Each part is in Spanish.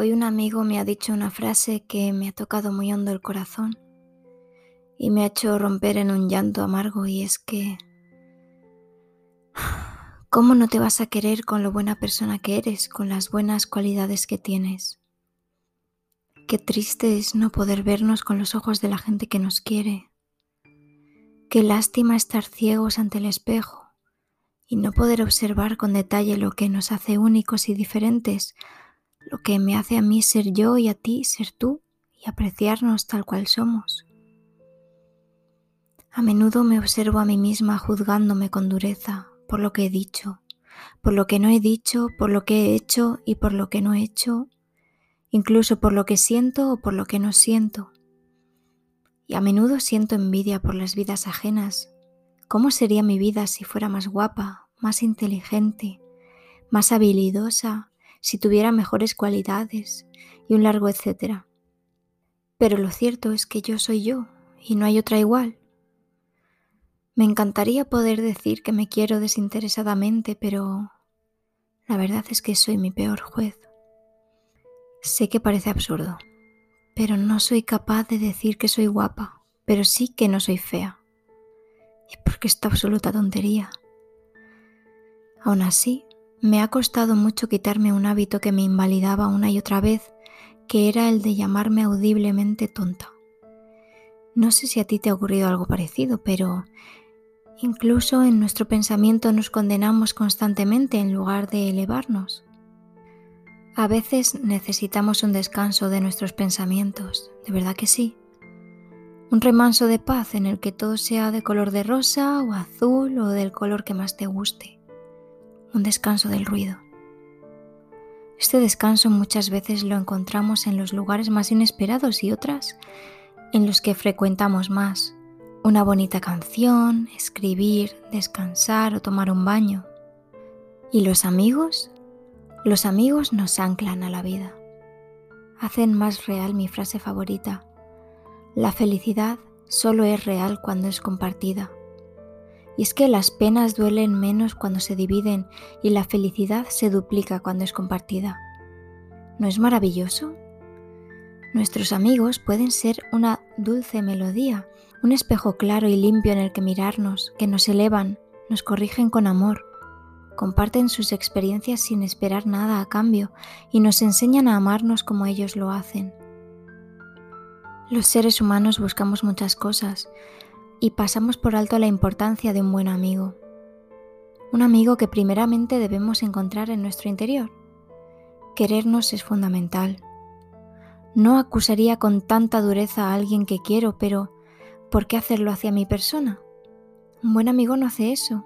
Hoy un amigo me ha dicho una frase que me ha tocado muy hondo el corazón y me ha hecho romper en un llanto amargo y es que ¿cómo no te vas a querer con lo buena persona que eres, con las buenas cualidades que tienes? Qué triste es no poder vernos con los ojos de la gente que nos quiere. Qué lástima estar ciegos ante el espejo y no poder observar con detalle lo que nos hace únicos y diferentes lo que me hace a mí ser yo y a ti ser tú y apreciarnos tal cual somos. A menudo me observo a mí misma juzgándome con dureza por lo que he dicho, por lo que no he dicho, por lo que he hecho y por lo que no he hecho, incluso por lo que siento o por lo que no siento. Y a menudo siento envidia por las vidas ajenas. ¿Cómo sería mi vida si fuera más guapa, más inteligente, más habilidosa, si tuviera mejores cualidades y un largo etcétera. Pero lo cierto es que yo soy yo y no hay otra igual. Me encantaría poder decir que me quiero desinteresadamente, pero la verdad es que soy mi peor juez. Sé que parece absurdo, pero no soy capaz de decir que soy guapa, pero sí que no soy fea. ¿Y por qué esta absoluta tontería? Aún así, me ha costado mucho quitarme un hábito que me invalidaba una y otra vez, que era el de llamarme audiblemente tonta. No sé si a ti te ha ocurrido algo parecido, pero incluso en nuestro pensamiento nos condenamos constantemente en lugar de elevarnos. A veces necesitamos un descanso de nuestros pensamientos, de verdad que sí. Un remanso de paz en el que todo sea de color de rosa o azul o del color que más te guste un descanso del ruido. Este descanso muchas veces lo encontramos en los lugares más inesperados y otras en los que frecuentamos más. Una bonita canción, escribir, descansar o tomar un baño. ¿Y los amigos? Los amigos nos anclan a la vida. Hacen más real mi frase favorita. La felicidad solo es real cuando es compartida. Y es que las penas duelen menos cuando se dividen y la felicidad se duplica cuando es compartida. ¿No es maravilloso? Nuestros amigos pueden ser una dulce melodía, un espejo claro y limpio en el que mirarnos, que nos elevan, nos corrigen con amor, comparten sus experiencias sin esperar nada a cambio y nos enseñan a amarnos como ellos lo hacen. Los seres humanos buscamos muchas cosas, y pasamos por alto la importancia de un buen amigo. Un amigo que primeramente debemos encontrar en nuestro interior. Querernos es fundamental. No acusaría con tanta dureza a alguien que quiero, pero ¿por qué hacerlo hacia mi persona? Un buen amigo no hace eso.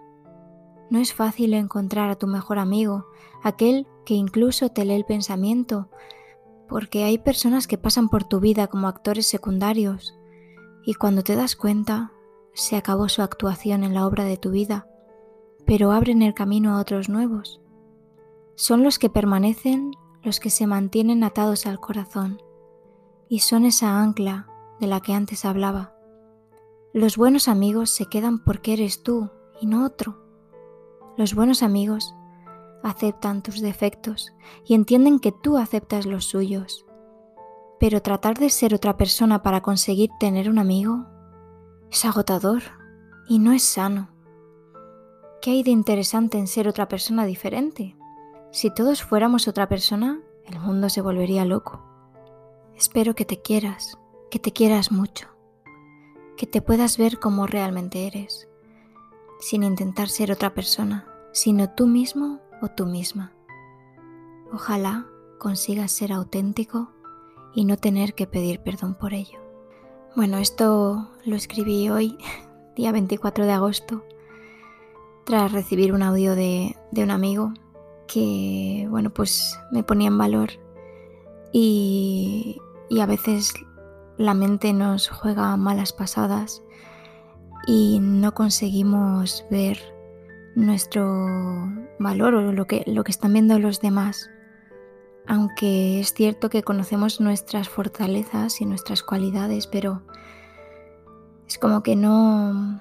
No es fácil encontrar a tu mejor amigo, aquel que incluso te lee el pensamiento, porque hay personas que pasan por tu vida como actores secundarios, y cuando te das cuenta, se acabó su actuación en la obra de tu vida, pero abren el camino a otros nuevos. Son los que permanecen los que se mantienen atados al corazón, y son esa ancla de la que antes hablaba. Los buenos amigos se quedan porque eres tú y no otro. Los buenos amigos aceptan tus defectos y entienden que tú aceptas los suyos. Pero tratar de ser otra persona para conseguir tener un amigo es agotador y no es sano. ¿Qué hay de interesante en ser otra persona diferente? Si todos fuéramos otra persona, el mundo se volvería loco. Espero que te quieras, que te quieras mucho, que te puedas ver como realmente eres, sin intentar ser otra persona, sino tú mismo o tú misma. Ojalá consigas ser auténtico y no tener que pedir perdón por ello. Bueno, esto lo escribí hoy, día 24 de agosto, tras recibir un audio de, un amigo que, bueno, pues me ponía en valor y, y a veces la mente nos juega malas pasadas y no conseguimos ver nuestro valor o lo que, lo que están viendo los demás aunque es cierto que conocemos nuestras fortalezas y nuestras cualidades, pero es como que no...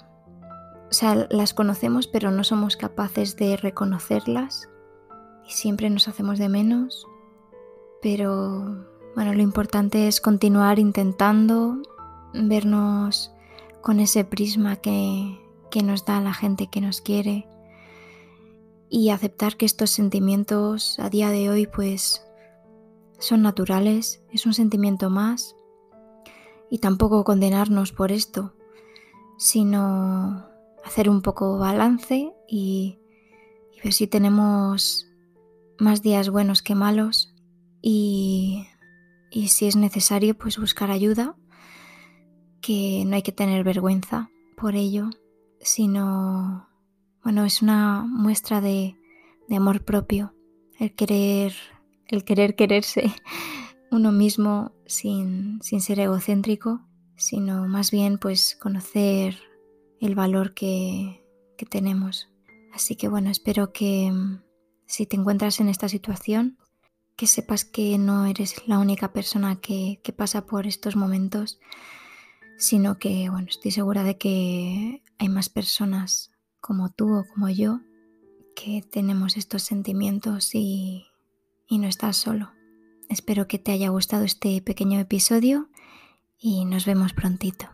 O sea, las conocemos pero no somos capaces de reconocerlas y siempre nos hacemos de menos. Pero bueno, lo importante es continuar intentando vernos con ese prisma que, que nos da la gente que nos quiere y aceptar que estos sentimientos a día de hoy pues son naturales, es un sentimiento más y tampoco condenarnos por esto, sino hacer un poco balance y, ver si tenemos más días buenos que malos y, y si es necesario pues buscar ayuda, que no hay que tener vergüenza por ello, sino, bueno, es una muestra de, de amor propio, el querer, el querer quererse uno mismo sin, sin ser egocéntrico, sino más bien pues conocer el valor que, que tenemos. Así que bueno, espero que mm, si te encuentras en esta situación, que sepas que no eres la única persona que, que pasa por estos momentos, sino que bueno, estoy segura de que hay más personas como tú o como yo que tenemos estos sentimientos y, y no estás solo. Espero que te haya gustado este pequeño episodio y nos vemos prontito.